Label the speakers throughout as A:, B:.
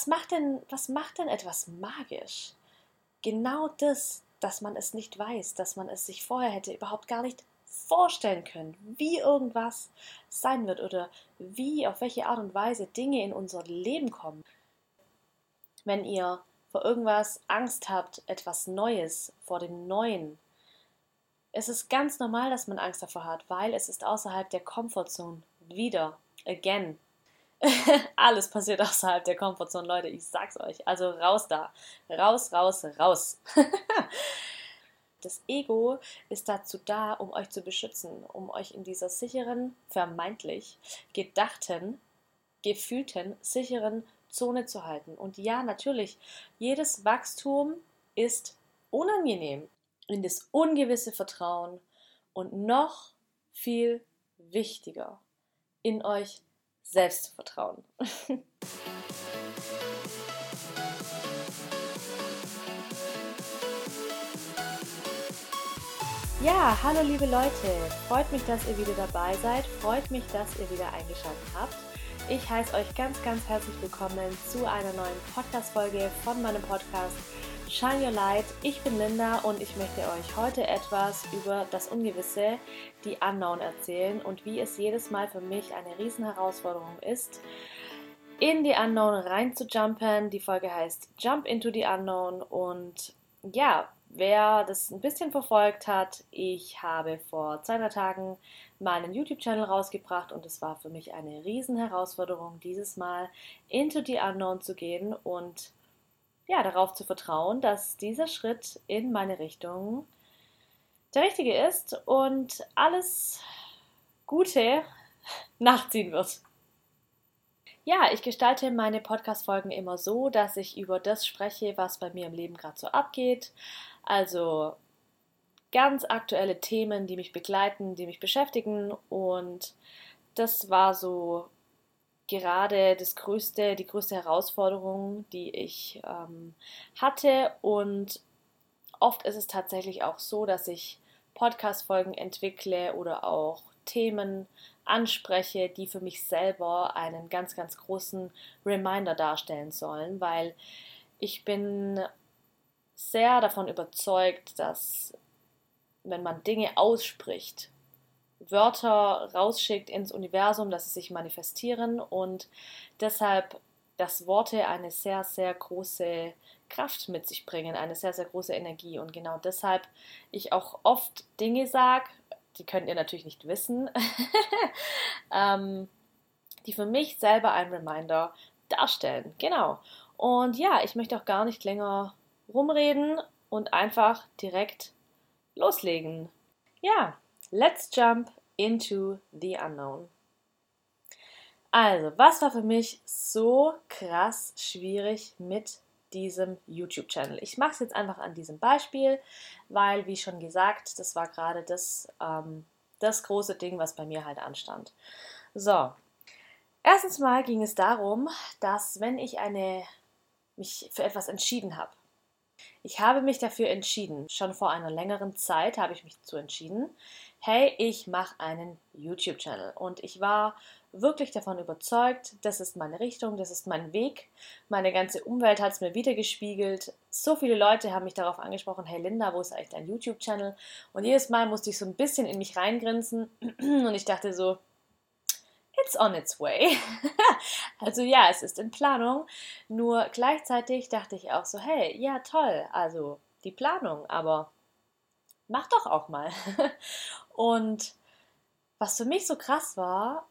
A: was macht denn, was macht denn etwas magisch? Genau das, dass man es nicht weiß, dass man es sich vorher hätte überhaupt gar nicht vorstellen können, wie irgendwas sein wird oder wie, auf welche Art und Weise Dinge in unser Leben kommen. Wenn ihr vor irgendwas Angst habt, etwas Neues, vor dem Neuen, es ist ganz normal, dass man Angst davor hat, weil es ist außerhalb der Comfortzone. Wieder, again. Alles passiert außerhalb der Comfortzone, Leute, ich sag's euch. Also raus da. Raus, raus, raus. Das Ego ist dazu da, um euch zu beschützen, um euch in dieser sicheren, vermeintlich gedachten, gefühlten, sicheren Zone zu halten. Und ja, natürlich, jedes Wachstum ist unangenehm in das ungewisse Vertrauen und noch viel wichtiger, in euch selbst zu vertrauen. Ja, hallo liebe Leute, freut mich, dass ihr wieder dabei seid, freut mich, dass ihr wieder eingeschaltet habt. Ich heiße euch ganz, ganz herzlich willkommen zu einer neuen Podcast-Folge von meinem Podcast Shine Your Light. Ich bin Linda und ich möchte euch heute etwas über das Ungewisse, die Unknown erzählen und wie es jedes Mal für mich eine Riesenherausforderung ist, in die Unknown rein zu jumpen. Die Folge heißt Jump into the Unknown und ja, wer das ein bisschen verfolgt hat, ich habe vor zwei, drei Tagen meinen YouTube-Channel rausgebracht und es war für mich eine riesen Herausforderung, dieses Mal into the Unknown zu gehen und ja, darauf zu vertrauen, dass dieser Schritt in meine Richtung der richtige ist und alles Gute nachziehen wird. Ja, ich gestalte meine Podcast-Folgen immer so, dass ich über das spreche, was bei mir im Leben gerade so abgeht. Also ganz aktuelle Themen, die mich begleiten, die mich beschäftigen. Und das war so gerade das größte, die größte Herausforderung, die ich ähm, hatte. Und oft ist es tatsächlich auch so, dass ich Podcast-Folgen entwickle oder auch Themen anspreche, die für mich selber einen ganz, ganz großen Reminder darstellen sollen, weil ich bin sehr davon überzeugt, dass wenn man Dinge ausspricht, Wörter rausschickt ins Universum, dass sie sich manifestieren und deshalb, dass Worte eine sehr, sehr große Kraft mit sich bringen, eine sehr, sehr große Energie. Und genau deshalb ich auch oft Dinge sage, die könnt ihr natürlich nicht wissen, ähm, die für mich selber ein Reminder darstellen. Genau. Und ja, ich möchte auch gar nicht länger rumreden und einfach direkt loslegen. Ja, let's jump into the unknown. Also, was war für mich so krass schwierig mit diesem YouTube-Channel? Ich mache es jetzt einfach an diesem Beispiel, weil, wie schon gesagt, das war gerade das, ähm, das große Ding, was bei mir halt anstand. So, erstens mal ging es darum, dass wenn ich eine, mich für etwas entschieden habe, ich habe mich dafür entschieden. Schon vor einer längeren Zeit habe ich mich dazu entschieden, hey, ich mache einen YouTube-Channel. Und ich war wirklich davon überzeugt, das ist meine Richtung, das ist mein Weg. Meine ganze Umwelt hat es mir wiedergespiegelt. So viele Leute haben mich darauf angesprochen, hey Linda, wo ist eigentlich dein YouTube-Channel? Und jedes Mal musste ich so ein bisschen in mich reingrinsen und ich dachte so, it's on its way. also ja, es ist in Planung. Nur gleichzeitig dachte ich auch so, hey, ja toll, also die Planung, aber mach doch auch mal. Und was für mich so krass war,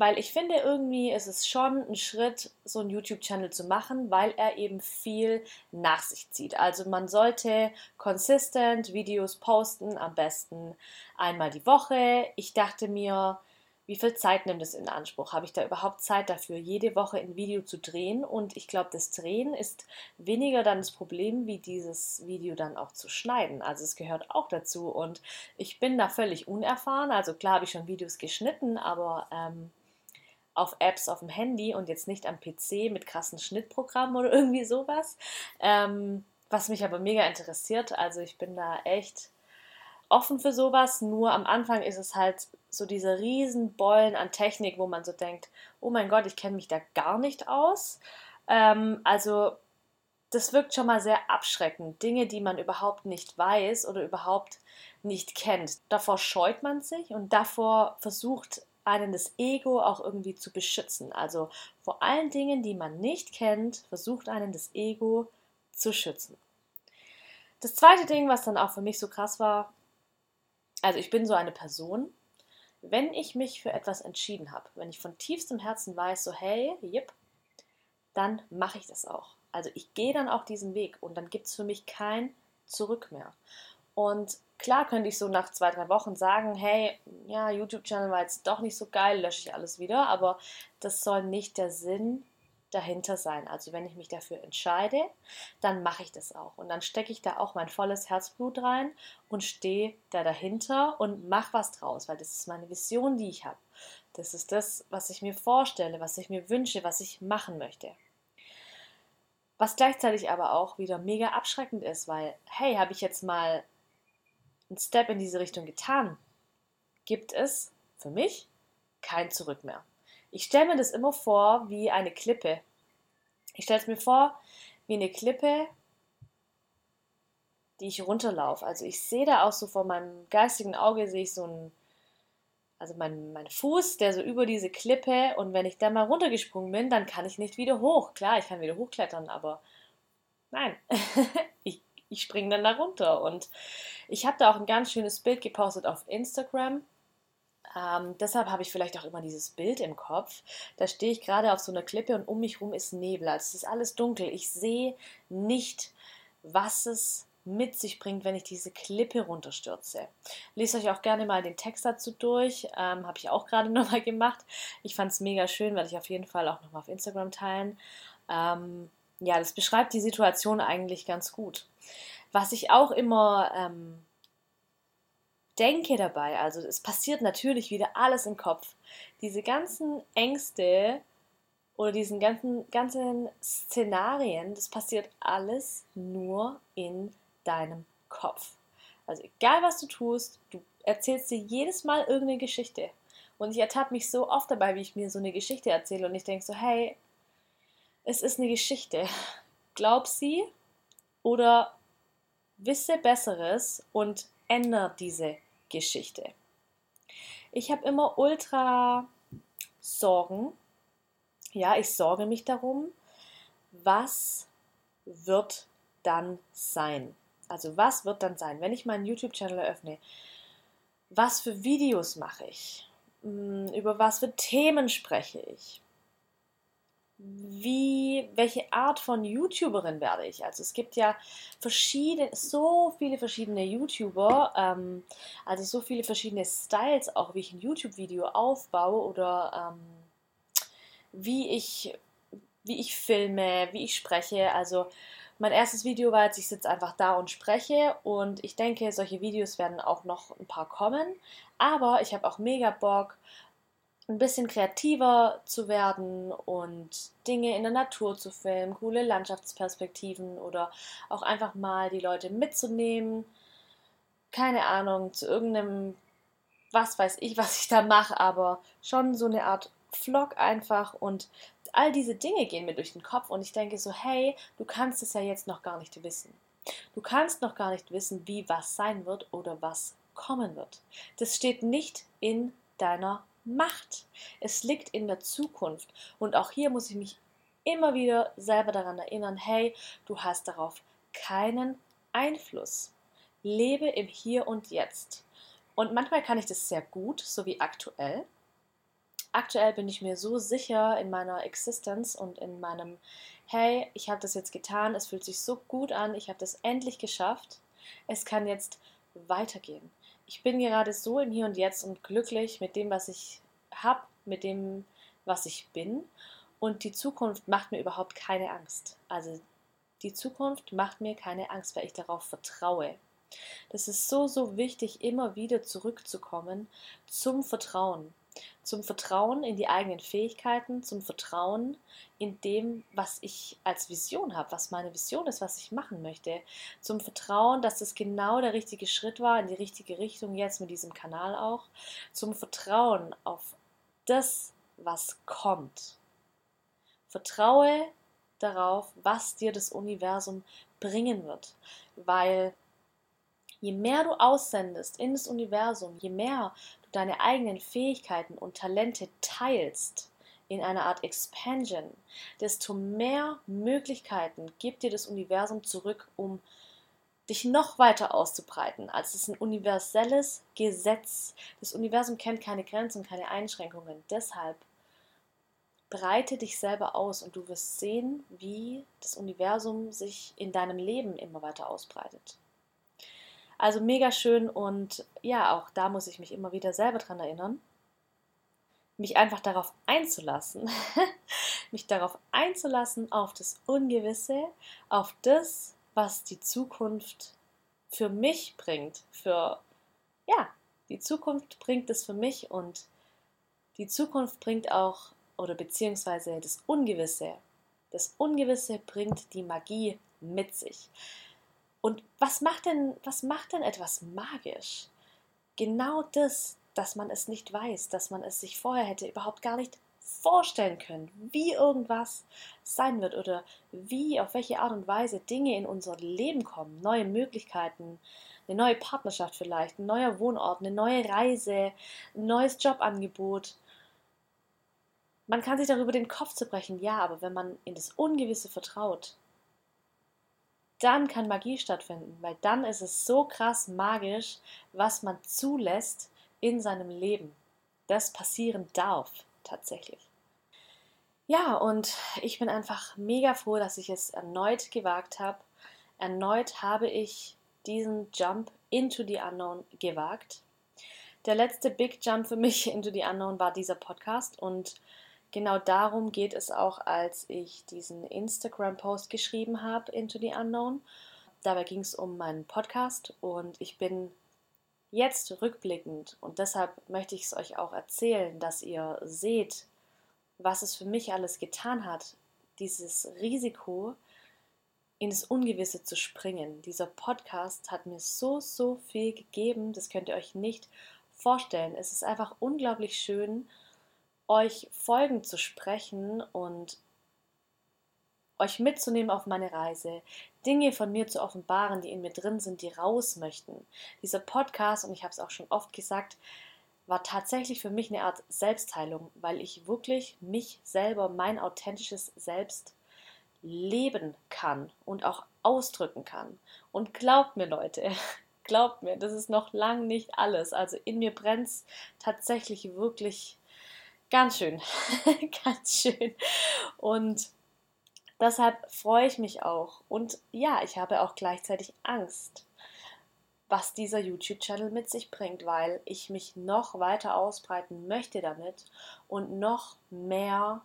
A: weil ich finde irgendwie ist es schon ein Schritt, so einen YouTube-Channel zu machen, weil er eben viel nach sich zieht. Also man sollte consistent Videos posten, am besten einmal die Woche. Ich dachte mir, wie viel Zeit nimmt es in Anspruch? Habe ich da überhaupt Zeit dafür, jede Woche ein Video zu drehen? Und ich glaube, das Drehen ist weniger dann das Problem, wie dieses Video dann auch zu schneiden. Also es gehört auch dazu. Und ich bin da völlig unerfahren. Also klar habe ich schon Videos geschnitten, aber ähm, auf Apps auf dem Handy und jetzt nicht am PC mit krassen Schnittprogrammen oder irgendwie sowas. Ähm, was mich aber mega interessiert. Also ich bin da echt offen für sowas, nur am Anfang ist es halt so diese riesen Bollen an Technik, wo man so denkt, oh mein Gott, ich kenne mich da gar nicht aus. Ähm, also das wirkt schon mal sehr abschreckend. Dinge, die man überhaupt nicht weiß oder überhaupt nicht kennt. Davor scheut man sich und davor versucht einen das Ego auch irgendwie zu beschützen. Also vor allen Dingen, die man nicht kennt, versucht einen das Ego zu schützen. Das zweite Ding, was dann auch für mich so krass war, also ich bin so eine Person, wenn ich mich für etwas entschieden habe, wenn ich von tiefstem Herzen weiß, so hey, yep, dann mache ich das auch. Also ich gehe dann auch diesen Weg und dann gibt es für mich kein Zurück mehr. Und klar könnte ich so nach zwei, drei Wochen sagen, hey, ja, YouTube-Channel war jetzt doch nicht so geil, lösche ich alles wieder, aber das soll nicht der Sinn dahinter sein. Also wenn ich mich dafür entscheide, dann mache ich das auch. Und dann stecke ich da auch mein volles Herzblut rein und stehe da dahinter und mache was draus, weil das ist meine Vision, die ich habe. Das ist das, was ich mir vorstelle, was ich mir wünsche, was ich machen möchte. Was gleichzeitig aber auch wieder mega abschreckend ist, weil, hey, habe ich jetzt mal einen Step in diese Richtung getan, gibt es für mich kein Zurück mehr. Ich stelle mir das immer vor wie eine Klippe. Ich stelle es mir vor wie eine Klippe, die ich runterlaufe. Also ich sehe da auch so vor meinem geistigen Auge, sehe ich so einen also mein, mein Fuß, der so über diese Klippe und wenn ich da mal runtergesprungen bin, dann kann ich nicht wieder hoch. Klar, ich kann wieder hochklettern, aber nein, ich, ich springe dann da runter. Und ich habe da auch ein ganz schönes Bild gepostet auf Instagram. Ähm, deshalb habe ich vielleicht auch immer dieses Bild im Kopf. Da stehe ich gerade auf so einer Klippe und um mich herum ist Nebel. Also es ist alles dunkel. Ich sehe nicht, was es mit sich bringt, wenn ich diese Klippe runterstürze. Lest euch auch gerne mal den Text dazu durch. Ähm, Habe ich auch gerade nochmal gemacht. Ich fand es mega schön, werde ich auf jeden Fall auch nochmal auf Instagram teilen. Ähm, ja, das beschreibt die Situation eigentlich ganz gut. Was ich auch immer ähm, denke dabei, also es passiert natürlich wieder alles im Kopf. Diese ganzen Ängste, oder diesen ganzen, ganzen Szenarien, das passiert alles nur in deinem Kopf. Also egal was du tust, du erzählst dir jedes Mal irgendeine Geschichte. Und ich ertappe mich so oft dabei, wie ich mir so eine Geschichte erzähle und ich denke so, hey, es ist eine Geschichte. Glaub sie oder wisse Besseres und ändere diese Geschichte. Ich habe immer ultra Sorgen. Ja, ich sorge mich darum, was wird dann sein. Also was wird dann sein, wenn ich meinen YouTube-Channel eröffne? Was für Videos mache ich? Hm, über was für Themen spreche ich? Wie, welche Art von YouTuberin werde ich? Also es gibt ja verschiedene, so viele verschiedene YouTuber, ähm, also so viele verschiedene Styles, auch wie ich ein YouTube-Video aufbaue oder ähm, wie ich, wie ich filme, wie ich spreche. Also mein erstes Video war jetzt, ich sitze einfach da und spreche und ich denke, solche Videos werden auch noch ein paar kommen. Aber ich habe auch mega Bock, ein bisschen kreativer zu werden und Dinge in der Natur zu filmen, coole Landschaftsperspektiven oder auch einfach mal die Leute mitzunehmen. Keine Ahnung, zu irgendeinem, was weiß ich, was ich da mache, aber schon so eine Art Vlog einfach und all diese Dinge gehen mir durch den Kopf und ich denke so, hey, du kannst es ja jetzt noch gar nicht wissen. Du kannst noch gar nicht wissen, wie was sein wird oder was kommen wird. Das steht nicht in deiner Macht. Es liegt in der Zukunft. Und auch hier muss ich mich immer wieder selber daran erinnern, hey, du hast darauf keinen Einfluss. Lebe im Hier und Jetzt. Und manchmal kann ich das sehr gut, so wie aktuell aktuell bin ich mir so sicher in meiner Existenz und in meinem, hey, ich habe das jetzt getan, es fühlt sich so gut an, ich habe das endlich geschafft, es kann jetzt weitergehen. Ich bin gerade so im Hier und Jetzt und glücklich mit dem, was ich habe, mit dem, was ich bin. Und die Zukunft macht mir überhaupt keine Angst. Also die Zukunft macht mir keine Angst, weil ich darauf vertraue. Das ist so, so wichtig, immer wieder zurückzukommen zum Vertrauen. Zum Vertrauen in die eigenen Fähigkeiten, zum Vertrauen in dem, was ich als Vision habe, was meine Vision ist, was ich machen möchte, zum Vertrauen, dass das genau der richtige Schritt war, in die richtige Richtung jetzt mit diesem Kanal auch, zum Vertrauen auf das, was kommt. Vertraue darauf, was dir das Universum bringen wird, weil je mehr du aussendest in das Universum, je mehr deine eigenen Fähigkeiten und Talente teilst in einer Art Expansion, desto mehr Möglichkeiten gibt dir das Universum zurück, um dich noch weiter auszubreiten. Also es ist ein universelles Gesetz. Das Universum kennt keine Grenzen keine Einschränkungen. Deshalb breite dich selber aus und du wirst sehen, wie das Universum sich in deinem Leben immer weiter ausbreitet. Also mega schön und ja, auch da muss ich mich immer wieder selber dran erinnern, mich einfach darauf einzulassen, mich darauf einzulassen auf das Ungewisse, auf das, was die Zukunft für mich bringt, für ja, die Zukunft bringt es für mich und die Zukunft bringt auch oder beziehungsweise das Ungewisse. Das Ungewisse bringt die Magie mit sich. Und was macht denn, was macht denn etwas magisch? Genau das, dass man es nicht weiß, dass man es sich vorher hätte überhaupt gar nicht vorstellen können, wie irgendwas sein wird oder wie, auf welche Art und Weise Dinge in unser Leben kommen, neue Möglichkeiten, eine neue Partnerschaft vielleicht, ein neuer Wohnort, eine neue Reise, ein neues Jobangebot. Man kann sich darüber den Kopf zerbrechen, ja, aber wenn man in das Ungewisse vertraut, dann kann Magie stattfinden, weil dann ist es so krass magisch, was man zulässt in seinem Leben. Das passieren darf, tatsächlich. Ja, und ich bin einfach mega froh, dass ich es erneut gewagt habe. Erneut habe ich diesen Jump into the Unknown gewagt. Der letzte Big Jump für mich into the Unknown war dieser Podcast und genau darum geht es auch, als ich diesen Instagram-Post geschrieben habe, Into the Unknown. Dabei ging es um meinen Podcast und ich bin jetzt rückblickend und deshalb möchte ich es euch auch erzählen, dass ihr seht, was es für mich alles getan hat, dieses Risiko in das Ungewisse zu springen. Dieser Podcast hat mir so, so viel gegeben, das könnt ihr euch nicht vorstellen. Es ist einfach unglaublich schön, euch Folgen zu sprechen und euch mitzunehmen auf meine Reise, Dinge von mir zu offenbaren, die in mir drin sind, die raus möchten. Dieser Podcast, und ich habe es auch schon oft gesagt, war tatsächlich für mich eine Art Selbstheilung, weil ich wirklich mich selber, mein authentisches Selbst leben kann und auch ausdrücken kann. Und glaubt mir, Leute, glaubt mir, das ist noch lang nicht alles. Also in mir brennt es tatsächlich wirklich Ganz schön, ganz schön. Und deshalb freue ich mich auch. Und ja, ich habe auch gleichzeitig Angst, was dieser YouTube-Channel mit sich bringt, weil ich mich noch weiter ausbreiten möchte damit und noch mehr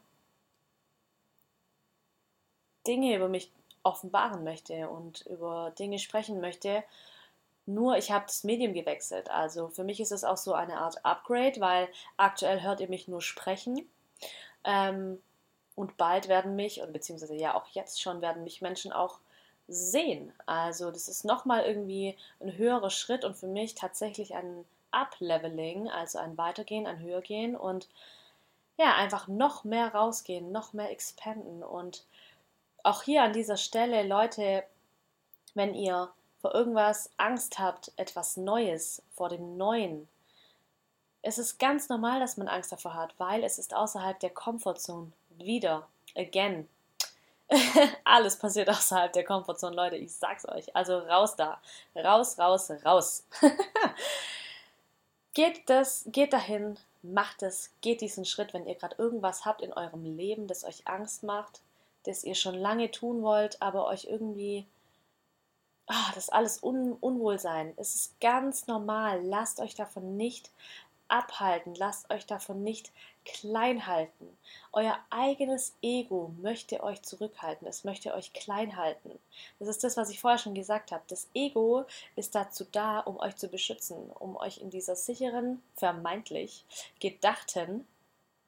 A: Dinge über mich offenbaren möchte und über Dinge sprechen möchte, nur ich habe das Medium gewechselt. Also für mich ist es auch so eine Art Upgrade, weil aktuell hört ihr mich nur sprechen. Ähm, und bald werden mich, oder beziehungsweise ja auch jetzt schon, werden mich Menschen auch sehen. Also das ist nochmal irgendwie ein höherer Schritt und für mich tatsächlich ein Upleveling, also ein Weitergehen, ein Höhergehen und ja, einfach noch mehr rausgehen, noch mehr expanden. Und auch hier an dieser Stelle, Leute, wenn ihr vor irgendwas Angst habt, etwas Neues, vor dem Neuen. Es ist ganz normal, dass man Angst davor hat, weil es ist außerhalb der Comfortzone. Wieder, again. Alles passiert außerhalb der Comfortzone, Leute, ich sag's euch. Also raus da. Raus, raus, raus. geht das, geht dahin, macht es, geht diesen Schritt, wenn ihr gerade irgendwas habt in eurem Leben, das euch Angst macht, das ihr schon lange tun wollt, aber euch irgendwie ah, das alles Un Unwohlsein. Es ist ganz normal. Lasst euch davon nicht abhalten, lasst euch davon nicht klein halten. Euer eigenes Ego möchte euch zurückhalten, es möchte euch klein halten. Das ist das, was ich vorher schon gesagt habe. Das Ego ist dazu da, um euch zu beschützen, um euch in dieser sicheren, vermeintlich gedachten,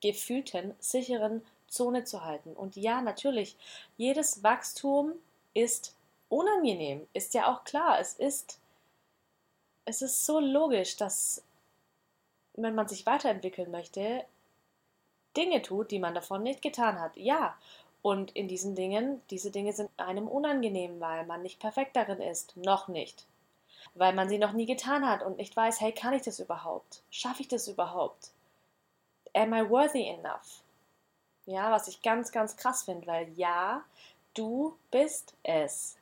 A: gefühlten, sicheren Zone zu halten. Und ja, natürlich, jedes Wachstum ist unangenehm, ist ja auch klar. Es ist, es ist so logisch, dass wenn man sich weiterentwickeln möchte, Dinge tut, die man davon nicht getan hat. Ja, und in diesen Dingen, diese Dinge sind einem unangenehm, weil man nicht perfekt darin ist. Noch nicht. Weil man sie noch nie getan hat und nicht weiß, hey, kann ich das überhaupt? Schaffe ich das überhaupt? Am I worthy enough? Ja, was ich ganz, ganz krass finde, weil ja, du bist es.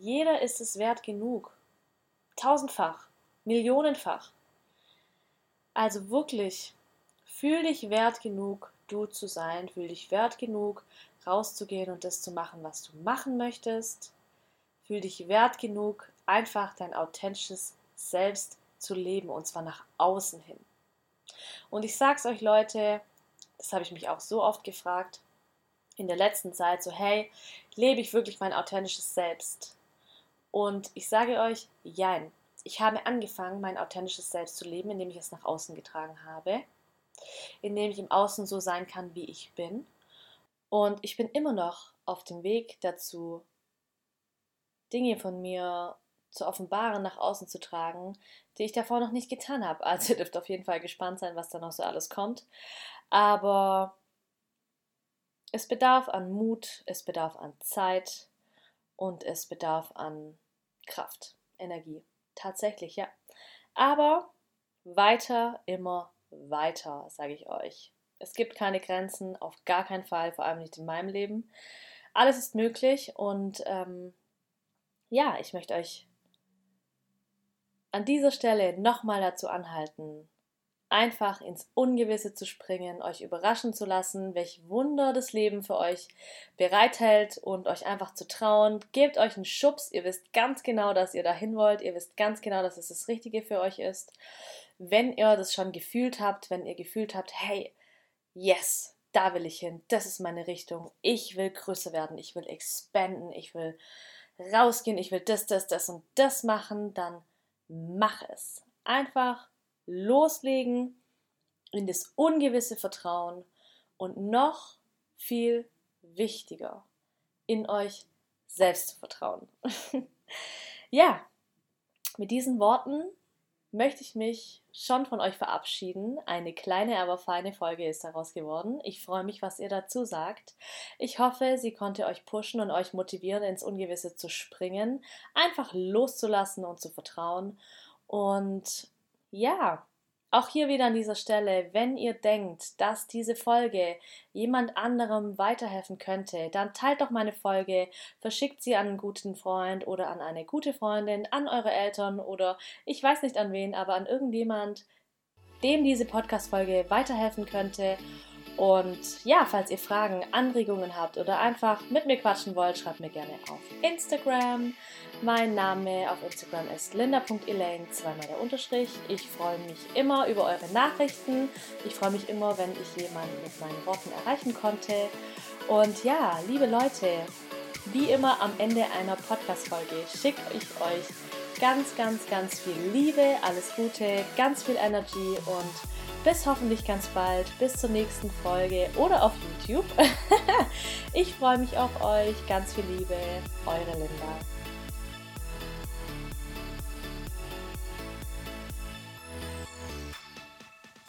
A: Jeder ist es wert genug. Tausendfach, millionenfach. Also wirklich, fühl dich wert genug, du zu sein, fühl dich wert genug, rauszugehen und das zu machen, was du machen möchtest. Fühl dich wert genug, einfach dein authentisches Selbst zu leben und zwar nach außen hin. Und ich sag's euch, Leute, das habe ich mich auch so oft gefragt in der letzten Zeit, so hey, lebe ich wirklich mein authentisches Selbst? Und ich sage euch, jein ich habe angefangen, mein authentisches Selbst zu leben, indem ich es nach außen getragen habe, indem ich im Außen so sein kann, wie ich bin. Und ich bin immer noch auf dem Weg dazu, Dinge von mir zu offenbaren, nach außen zu tragen, die ich davor noch nicht getan habe. Also ihr dürft auf jeden Fall gespannt sein, was da noch so alles kommt. Aber es bedarf an Mut, es bedarf an Zeit und es bedarf an Kraft, Energie. Tatsächlich, ja. Aber weiter, immer weiter, sage ich euch. Es gibt keine Grenzen, auf gar keinen Fall, vor allem nicht in meinem Leben. Alles ist möglich und ähm, ja, ich möchte euch an dieser Stelle nochmal dazu anhalten, einfach ins Ungewisse zu springen, euch überraschen zu lassen, welch Wunder das Leben für euch bereithält und euch einfach zu trauen. Gebt euch einen Schubs, ihr wisst ganz genau, dass ihr dahin wollt, ihr wisst ganz genau, dass es das Richtige für euch ist. Wenn ihr das schon gefühlt habt, wenn ihr gefühlt habt, hey, yes, da will ich hin, das ist meine Richtung, ich will größer werden, ich will expanden, ich will rausgehen, ich will das, das, das und das machen, dann mach es. Einfach loslegen, in das ungewisse Vertrauen und noch viel wichtiger, in euch selbst zu vertrauen. ja, mit diesen Worten möchte ich mich schon von euch verabschieden. Eine kleine, aber feine Folge ist daraus geworden. Ich freue mich, was ihr dazu sagt. Ich hoffe, sie konnte euch pushen und euch motivieren, ins Ungewisse zu springen, einfach loszulassen und zu vertrauen. Und ja, auch hier wieder an dieser Stelle, wenn ihr denkt, dass diese Folge jemand anderem weiterhelfen könnte, dann teilt doch meine Folge, verschickt sie an einen guten Freund oder an eine gute Freundin, an eure Eltern oder ich weiß nicht an wen, aber an irgendjemand, dem diese Podcast-Folge weiterhelfen könnte. Und ja, falls ihr Fragen, Anregungen habt oder einfach mit mir quatschen wollt, schreibt mir gerne auf Instagram. Mein Name auf Instagram ist linda.elaine, zweimal der Unterstrich. Ich freue mich immer über eure Nachrichten. Ich freue mich immer, wenn ich jemanden mit meinen Worten erreichen konnte. Und ja, liebe Leute, wie immer am Ende einer Podcast-Folge schicke ich euch ganz, ganz, ganz viel Liebe, alles Gute, ganz viel Energy und bis hoffentlich ganz bald, bis zur nächsten Folge oder auf YouTube. ich freue mich auf euch. Ganz viel Liebe, eure Linda.